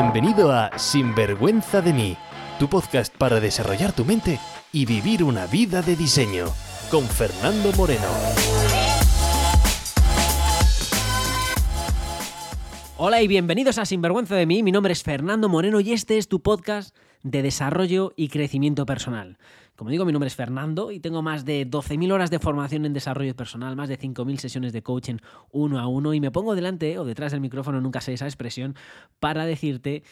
Bienvenido a Sinvergüenza de mí, tu podcast para desarrollar tu mente y vivir una vida de diseño, con Fernando Moreno. Hola y bienvenidos a Sinvergüenza de mí, mi nombre es Fernando Moreno y este es tu podcast de desarrollo y crecimiento personal. Como digo, mi nombre es Fernando y tengo más de 12.000 horas de formación en desarrollo personal, más de 5.000 sesiones de coaching uno a uno y me pongo delante o detrás del micrófono, nunca sé esa expresión, para decirte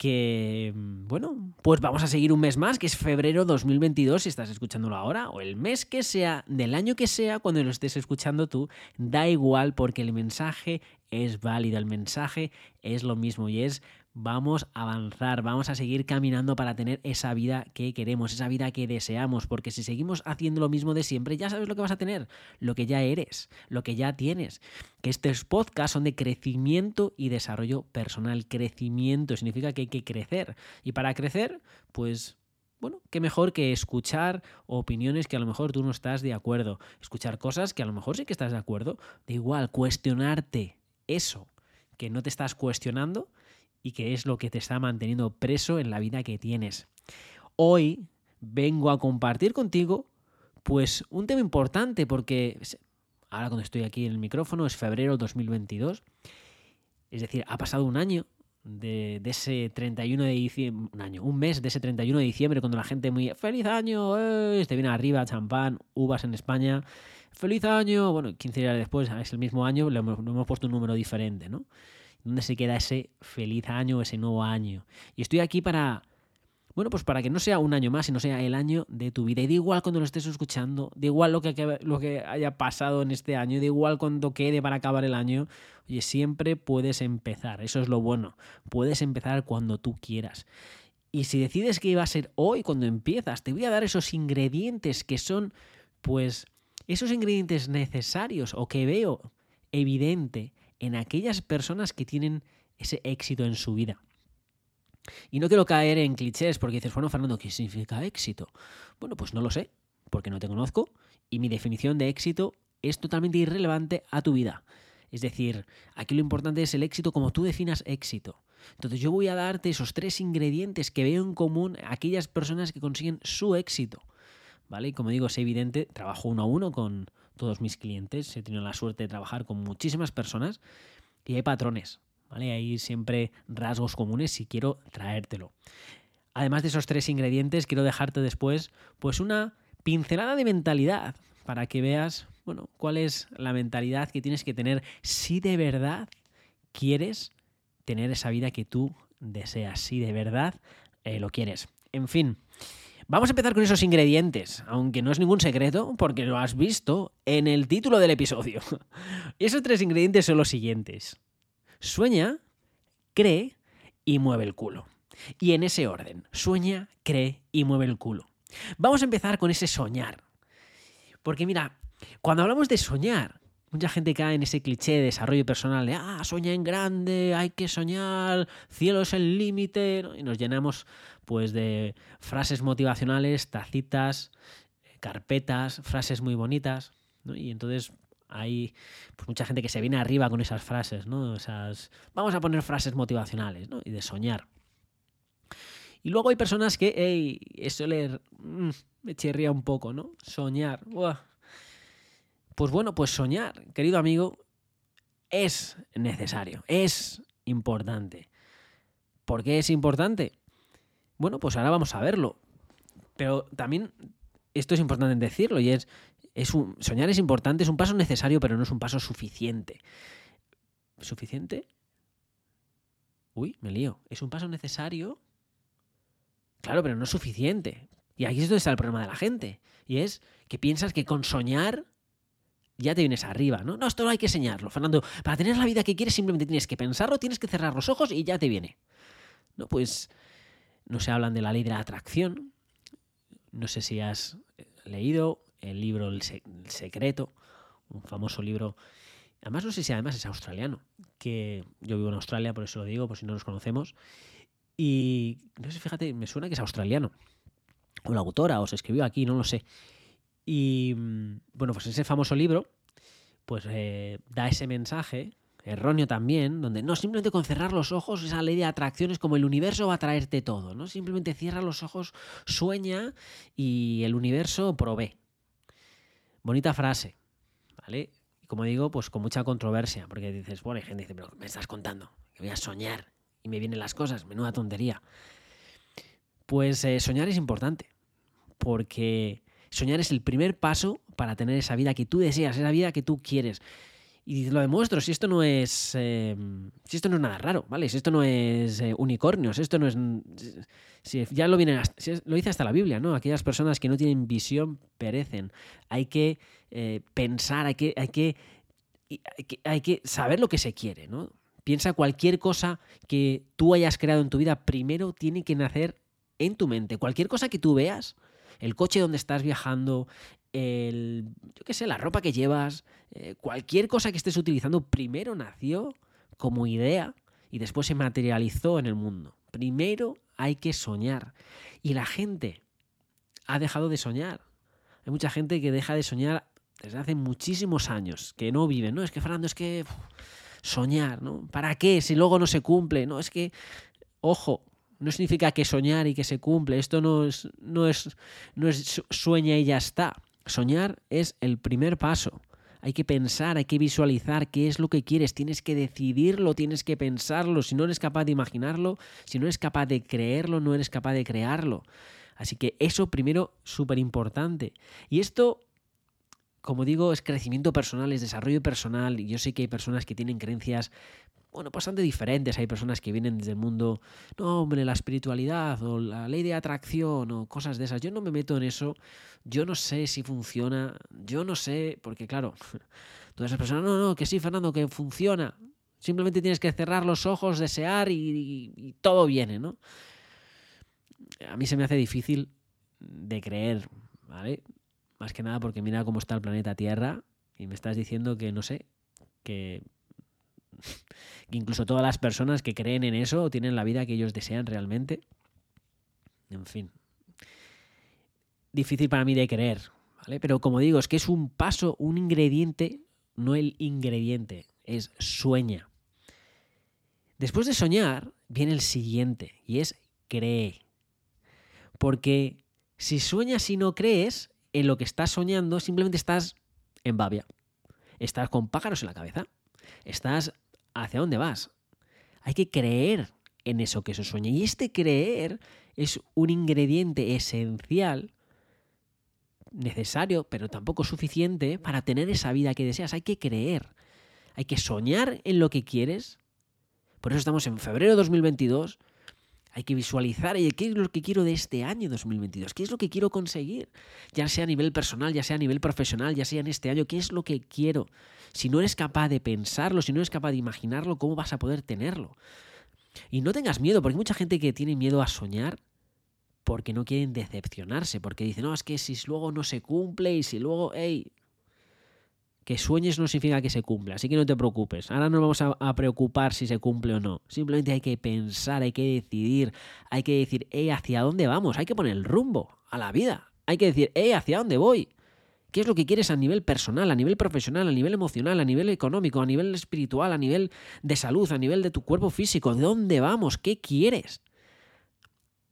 que, bueno, pues vamos a seguir un mes más, que es febrero 2022, si estás escuchándolo ahora, o el mes que sea, del año que sea, cuando lo estés escuchando tú, da igual porque el mensaje es válido, el mensaje es lo mismo y es vamos a avanzar, vamos a seguir caminando para tener esa vida que queremos, esa vida que deseamos, porque si seguimos haciendo lo mismo de siempre, ya sabes lo que vas a tener, lo que ya eres, lo que ya tienes. Que estos podcasts son de crecimiento y desarrollo personal. Crecimiento significa que hay que crecer. Y para crecer, pues bueno, qué mejor que escuchar opiniones que a lo mejor tú no estás de acuerdo, escuchar cosas que a lo mejor sí que estás de acuerdo, de igual, cuestionarte eso que no te estás cuestionando y que es lo que te está manteniendo preso en la vida que tienes. Hoy vengo a compartir contigo pues un tema importante porque ahora cuando estoy aquí en el micrófono es febrero 2022, es decir, ha pasado un año de, ese 31 de diciembre, un año, un mes de ese 31 de diciembre cuando la gente muy feliz año, eh, te viene arriba, champán, uvas en España, feliz año, bueno, 15 días después es el mismo año, le hemos, le hemos puesto un número diferente, ¿no? ¿Dónde se queda ese feliz año, ese nuevo año? Y estoy aquí para, bueno, pues para que no sea un año más, sino sea el año de tu vida. Y da igual cuando lo estés escuchando, da igual lo que, lo que haya pasado en este año, da igual cuando quede para acabar el año. Oye, siempre puedes empezar, eso es lo bueno. Puedes empezar cuando tú quieras. Y si decides que iba a ser hoy cuando empiezas, te voy a dar esos ingredientes que son, pues, esos ingredientes necesarios o que veo evidente en aquellas personas que tienen ese éxito en su vida. Y no quiero caer en clichés porque dices, bueno, Fernando, ¿qué significa éxito? Bueno, pues no lo sé, porque no te conozco y mi definición de éxito es totalmente irrelevante a tu vida. Es decir, aquí lo importante es el éxito como tú definas éxito. Entonces yo voy a darte esos tres ingredientes que veo en común a aquellas personas que consiguen su éxito. ¿Vale? Y como digo, es evidente, trabajo uno a uno con, todos mis clientes, he tenido la suerte de trabajar con muchísimas personas y hay patrones, ¿vale? Hay siempre rasgos comunes si quiero traértelo. Además de esos tres ingredientes, quiero dejarte después pues una pincelada de mentalidad para que veas, bueno, cuál es la mentalidad que tienes que tener si de verdad quieres tener esa vida que tú deseas, si de verdad eh, lo quieres. En fin, Vamos a empezar con esos ingredientes, aunque no es ningún secreto, porque lo has visto en el título del episodio. esos tres ingredientes son los siguientes. Sueña, cree y mueve el culo. Y en ese orden, sueña, cree y mueve el culo. Vamos a empezar con ese soñar. Porque mira, cuando hablamos de soñar, mucha gente cae en ese cliché de desarrollo personal de, ah, sueña en grande, hay que soñar, cielo es el límite, y nos llenamos pues de frases motivacionales, tacitas, carpetas, frases muy bonitas, y entonces hay pues, mucha gente que se viene arriba con esas frases, ¿no? Esas, vamos a poner frases motivacionales, ¿no? Y de soñar. Y luego hay personas que, hey, eso le, mm, me chirría un poco, ¿no? Soñar. Pues bueno, pues soñar, querido amigo, es necesario, es importante. ¿Por qué es importante? Bueno, pues ahora vamos a verlo. Pero también esto es importante decirlo y es, es un, soñar es importante, es un paso necesario, pero no es un paso suficiente. ¿Suficiente? Uy, me lío. ¿Es un paso necesario? Claro, pero no es suficiente. Y aquí es donde está el problema de la gente. Y es que piensas que con soñar ya te vienes arriba, ¿no? No, esto no hay que enseñarlo, Fernando. Para tener la vida que quieres simplemente tienes que pensarlo, tienes que cerrar los ojos y ya te viene. No, pues no se hablan de la ley de la atracción. No sé si has leído el libro El, Secreto, un famoso libro. Además, no sé si además es australiano, que yo vivo en Australia, por eso lo digo, por si no nos conocemos. Y no sé, fíjate, me suena que es australiano. O la autora, o se escribió aquí, no lo sé. Y bueno, pues ese famoso libro, pues eh, da ese mensaje erróneo también, donde no simplemente con cerrar los ojos, esa ley de atracción es como el universo va a traerte todo, ¿no? Simplemente cierra los ojos, sueña y el universo provee. Bonita frase, ¿vale? Y como digo, pues con mucha controversia, porque dices, bueno, hay gente que dice, pero me estás contando, que voy a soñar y me vienen las cosas, menuda tontería. Pues eh, soñar es importante, porque soñar es el primer paso para tener esa vida que tú deseas, esa vida que tú quieres. Y lo demuestro, si esto no es. Eh, si esto no es nada raro, ¿vale? Si esto no es eh, unicornios, esto no es. Ya lo vienen. lo dice hasta la Biblia, ¿no? Aquellas personas que no tienen visión perecen. Hay que eh, pensar, hay que, hay que, hay, que, hay que saber lo que se quiere, ¿no? Piensa cualquier cosa que tú hayas creado en tu vida, primero tiene que nacer en tu mente. Cualquier cosa que tú veas, el coche donde estás viajando, el, yo qué sé, la ropa que llevas, eh, cualquier cosa que estés utilizando, primero nació como idea y después se materializó en el mundo. Primero hay que soñar. Y la gente ha dejado de soñar. Hay mucha gente que deja de soñar desde hace muchísimos años, que no vive. No, es que Fernando, es que soñar, ¿no? ¿Para qué? Si luego no se cumple. No, es que, ojo, no significa que soñar y que se cumple. Esto no es, no es, no es sueña y ya está. Soñar es el primer paso. Hay que pensar, hay que visualizar qué es lo que quieres, tienes que decidirlo, tienes que pensarlo. Si no eres capaz de imaginarlo, si no eres capaz de creerlo, no eres capaz de crearlo. Así que eso primero súper importante. Y esto como digo, es crecimiento personal, es desarrollo personal. Y yo sé que hay personas que tienen creencias, bueno, bastante diferentes. Hay personas que vienen desde el mundo, no, hombre, la espiritualidad o la ley de atracción o cosas de esas. Yo no me meto en eso. Yo no sé si funciona. Yo no sé, porque claro, todas esas personas, no, no, que sí, Fernando, que funciona. Simplemente tienes que cerrar los ojos, desear y, y todo viene, ¿no? A mí se me hace difícil de creer, ¿vale? Más que nada porque mira cómo está el planeta Tierra y me estás diciendo que, no sé, que, incluso todas las personas que creen en eso tienen la vida que ellos desean realmente. En fin. Difícil para mí de creer, ¿vale? Pero como digo, es que es un paso, un ingrediente, no el ingrediente, es sueña. Después de soñar viene el siguiente y es cree. Porque si sueñas y no crees, en lo que estás soñando simplemente estás en babia. Estás con pájaros en la cabeza. Estás hacia dónde vas. Hay que creer en eso que se sueña. Y este creer es un ingrediente esencial, necesario, pero tampoco suficiente para tener esa vida que deseas. Hay que creer. Hay que soñar en lo que quieres. Por eso estamos en febrero de 2022 hay que visualizar qué es lo que quiero de este año 2022, qué es lo que quiero conseguir, ya sea a nivel personal, ya sea a nivel profesional, ya sea en este año, qué es lo que quiero. Si no eres capaz de pensarlo, si no eres capaz de imaginarlo, ¿cómo vas a poder tenerlo? Y no tengas miedo, porque hay mucha gente que tiene miedo a soñar porque no quieren decepcionarse, porque dicen, no, es que si luego no se cumple y si luego, hey, que sueñes no significa que se cumpla, así que no te preocupes. Ahora no vamos a, preocupar si se cumple o no. Simplemente hay que pensar, hay que decidir, hay que decir, hey, ¿hacia dónde vamos? Hay que poner el rumbo a la vida. Hay que decir, hey, ¿hacia dónde voy? ¿Qué es lo que quieres a nivel personal, a nivel profesional, a nivel emocional, a nivel económico, a nivel espiritual, a nivel de salud, a nivel de tu cuerpo físico? ¿De dónde vamos? ¿Qué quieres?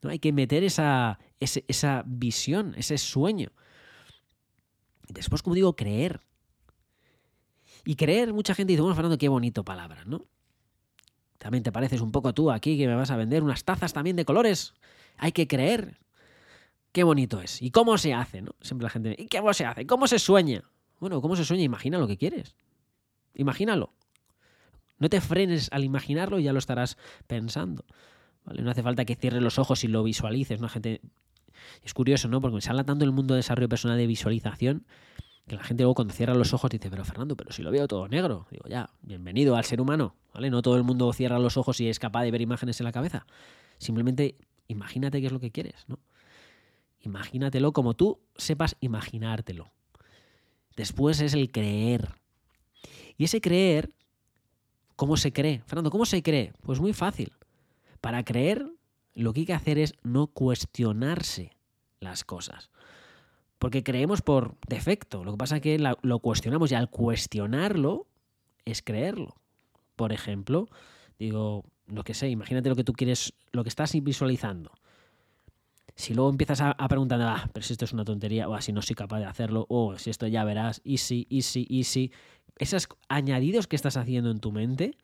¿No? Hay que meter esa, esa visión, ese sueño. Después, como digo, creer. Y creer, mucha gente dice, bueno, Fernando, qué bonito palabra, ¿no? También te pareces un poco tú aquí que me vas a vender unas tazas también de colores. Hay que creer. Qué bonito es. ¿Y cómo se hace? ¿no? Siempre la gente ¿y cómo se hace? ¿Cómo se sueña? Bueno, ¿cómo se sueña? Imagina lo que quieres. Imagínalo. No te frenes al imaginarlo y ya lo estarás pensando. ¿Vale? No hace falta que cierres los ojos y lo visualices. Una gente... Es curioso, ¿no? Porque se habla tanto en el mundo de desarrollo personal de visualización que la gente luego cuando cierra los ojos dice, pero Fernando, pero si lo veo todo negro. Digo, ya, bienvenido al ser humano, ¿vale? No todo el mundo cierra los ojos y es capaz de ver imágenes en la cabeza. Simplemente imagínate qué es lo que quieres, ¿no? Imagínatelo como tú sepas imaginártelo. Después es el creer. Y ese creer, ¿cómo se cree? Fernando, ¿cómo se cree? Pues muy fácil. Para creer, lo que hay que hacer es no cuestionarse las cosas. Porque creemos por defecto. Lo que pasa es que lo cuestionamos y al cuestionarlo es creerlo. por ejemplo, digo, lo que sé, imagínate lo que tú quieres, lo que estás visualizando. Si luego empiezas a, preguntar, ah, pero si esto es una tontería, o así no soy capaz de hacerlo, o si esto ya verás, y sí, y. Esos añadidos que estás haciendo en tu mente,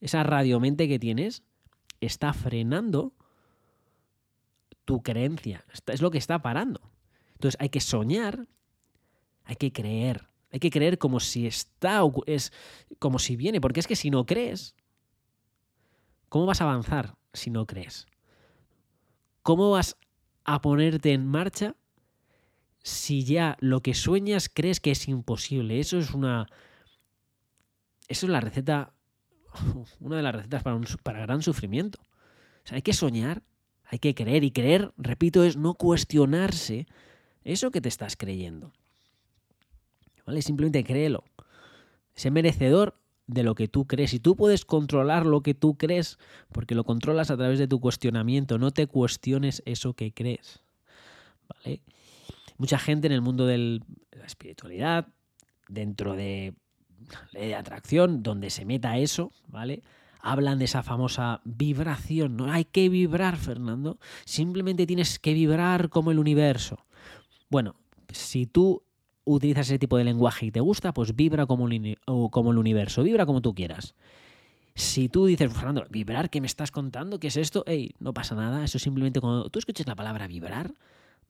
esa radiomente que tienes, está frenando tu creencia. Es lo que está parando. Entonces hay que soñar, hay que creer. Hay que creer como si está, es como si viene, porque es que si no crees, ¿cómo vas a avanzar si no crees? ¿Cómo vas a ponerte en marcha si ya lo que sueñas crees que es imposible? Eso es una... Eso es la receta, una de las recetas para, un, para gran sufrimiento. Hay que soñar, hay que creer y creer, repito, es no cuestionarse eso que te estás creyendo. ¿Vale? Simplemente créelo. Sé merecedor de lo que tú crees. Y tú puedes controlar lo que tú crees, porque lo controlas a través de tu cuestionamiento. No te cuestiones eso que crees. ¿Vale? Mucha gente en el mundo de la espiritualidad, dentro de la ley de atracción, donde se meta eso, ¿vale? Hablan de esa famosa vibración. No hay que vibrar, Fernando. Simplemente tienes que vibrar como el universo. Bueno, si tú utilizas ese tipo de lenguaje y te gusta, pues vibra como, el universo, vibra como tú quieras. Si tú dices, Fernando, vibrar, ¿qué me estás contando? ¿Qué es esto? Ey, no pasa nada, eso simplemente cuando tú escuches la palabra vibrar,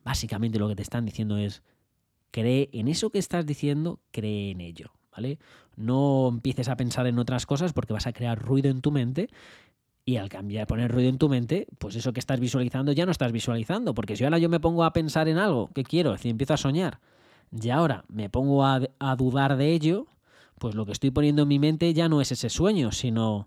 básicamente lo que te están diciendo es, cree en eso que estás diciendo, cree en ello, ¿vale? No empieces a pensar en otras cosas porque vas a crear ruido en tu mente y al cambiar, poner ruido en tu mente, pues eso que estás visualizando ya no estás visualizando, porque si ahora yo me pongo a pensar en algo que quiero, si empiezo a soñar, y ahora me pongo a, dudar de ello, pues lo que estoy poniendo en mi mente ya no es ese sueño, sino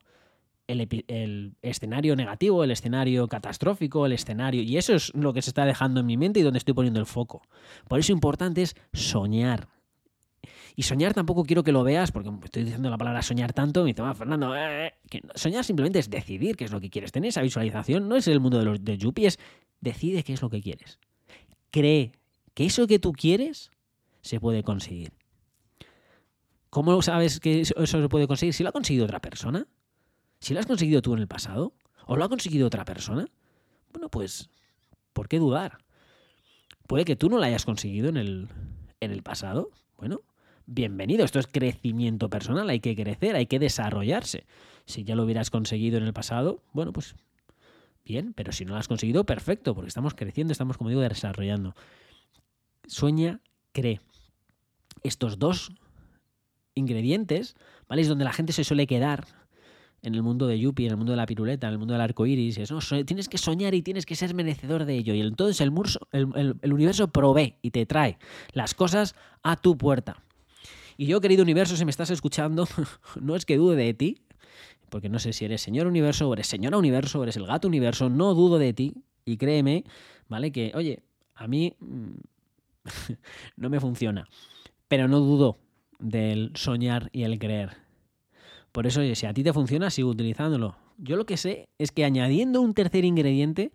el, escenario negativo, el escenario catastrófico, el escenario... Y eso es lo que se está dejando en mi mente y donde estoy poniendo el foco. Por eso importante es soñar. Y soñar tampoco quiero que lo veas, porque estoy diciendo la palabra soñar tanto, me dice, ah, Fernando, eh, que soñar simplemente es decidir qué es lo que quieres. Tener esa visualización no es el mundo de los de decide qué es lo que quieres. Cree que eso que tú quieres se puede conseguir. ¿Cómo sabes que eso, se puede conseguir? Si lo ha conseguido otra persona, si lo has conseguido tú en el pasado, o lo ha conseguido otra persona, bueno, pues, ¿por qué dudar? Puede que tú no lo hayas conseguido en el, en el pasado. Bueno, bienvenido. Esto es crecimiento personal. Hay que crecer, hay que desarrollarse. Si ya lo hubieras conseguido en el pasado, bueno, pues bien. Pero si no lo has conseguido, perfecto, porque estamos creciendo, estamos, como digo, desarrollando. Sueña, cree estos dos ingredientes, ¿vale? Es donde la gente se suele quedar en el mundo de Yuppie, en el mundo de la piruleta, en el mundo del arco iris. Eso, tienes que soñar y tienes que ser merecedor de ello. Y entonces el, el, universo provee y te trae las cosas a tu puerta. Y yo, querido universo, si me estás escuchando, no es que dude de ti, porque no sé si eres señor universo o eres señora universo o eres el gato universo, no dudo de ti. Y créeme, ¿vale? Que, oye, a mí mm, no me funciona. Pero no dudo del soñar y el creer. Por eso, si a ti te funciona, sigo utilizándolo. Yo lo que sé es que añadiendo un tercer ingrediente,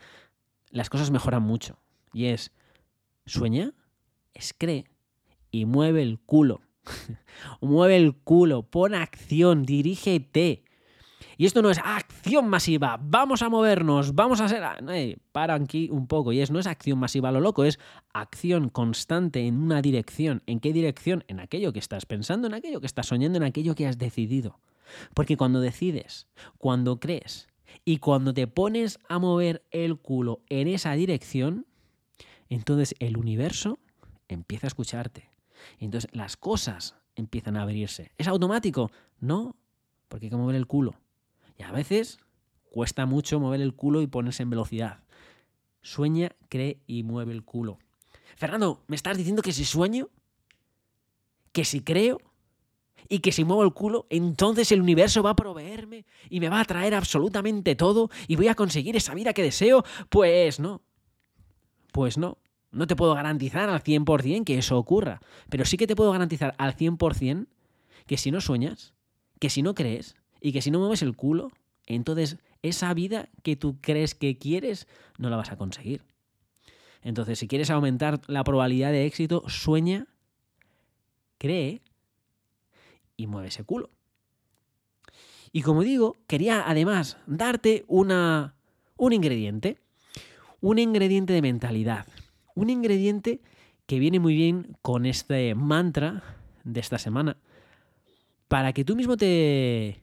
las cosas mejoran mucho. Y es, sueña, es cree y mueve el culo. mueve el culo, pon acción, dirígete. Y esto no es acción masiva, vamos a movernos, vamos a ser... Eh, para aquí un poco, y es no es acción masiva lo loco, es acción constante en una dirección. ¿En qué dirección? En aquello que estás pensando, en aquello que estás soñando, en aquello que has decidido. Porque cuando decides, cuando crees y cuando te pones a mover el culo en esa dirección, entonces el universo empieza a escucharte. Entonces las cosas empiezan a abrirse. ¿Es automático? No, porque hay que mover el culo. Y a veces cuesta mucho mover el culo y ponerse en velocidad. Sueña, cree y mueve el culo. Fernando, ¿me estás diciendo que si sueño? ¿Que si creo? y que si muevo el culo, entonces el universo va a proveerme y me va a traer absolutamente todo y voy a conseguir esa vida que deseo. Pues no. Pues no. No te puedo garantizar al 100% que eso ocurra, pero sí que te puedo garantizar al 100% que si no sueñas, que si no crees, y que si no mueves el culo, entonces esa vida que tú crees que quieres no la vas a conseguir. Entonces, si quieres aumentar la probabilidad de éxito, sueña, cree y mueve ese culo. Y como digo, quería además darte una, un ingrediente, un ingrediente de mentalidad, un ingrediente que viene muy bien con este mantra de esta semana, para que tú mismo te,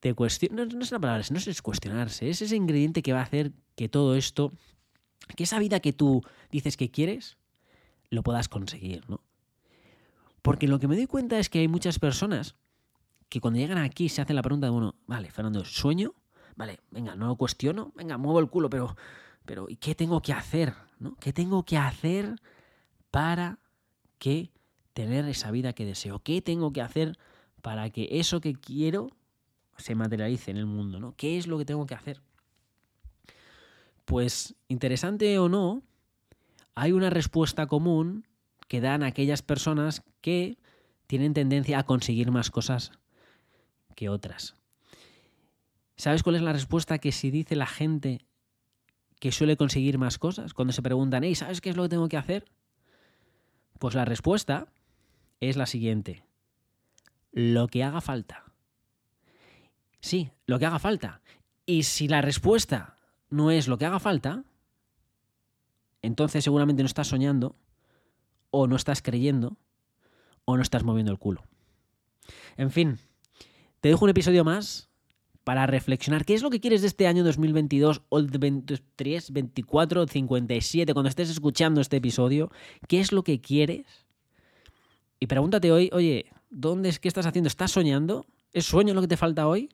te cuestiones, no, es una palabra, no es cuestionarse, es ese ingrediente que va a hacer que todo esto, que esa vida que tú dices que quieres, lo puedas conseguir, ¿no? Porque lo que me doy cuenta es que hay muchas personas que cuando llegan aquí se hacen la pregunta de, bueno, vale, Fernando, ¿sueño? Vale, venga, no lo cuestiono, venga, muevo el culo, pero, pero ¿y qué tengo que hacer? ¿no? ¿Qué tengo que hacer para que tener esa vida que deseo? ¿Qué tengo que hacer para que eso que quiero se materialice en el mundo? ¿no? ¿Qué es lo que tengo que hacer? Pues interesante o no, hay una respuesta común que dan aquellas personas que tienen tendencia a conseguir más cosas que otras. ¿Sabes cuál es la respuesta que si dice la gente que suele conseguir más cosas? Cuando se preguntan, hey, ¿sabes qué es lo que tengo que hacer? Pues la respuesta es la siguiente. Lo que haga falta. Sí, lo que haga falta. Y si la respuesta no es lo que haga falta, entonces seguramente no estás soñando, o no estás creyendo, o no estás moviendo el culo. En fin, te dejo un episodio más para reflexionar qué es lo que quieres de este año 2022 o el 23, 24, 57, cuando estés escuchando este episodio, qué es lo que quieres. Y pregúntate hoy, oye, ¿dónde es que estás haciendo? ¿Estás soñando? ¿Es sueño lo que te falta hoy?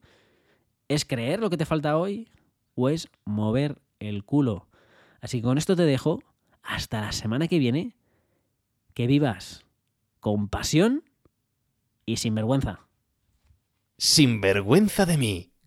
¿Es creer lo que te falta hoy? ¿O es mover el culo? Así que con esto te dejo. Hasta la semana que viene. Que vivas con pasión y sin vergüenza. Sin vergüenza de mí,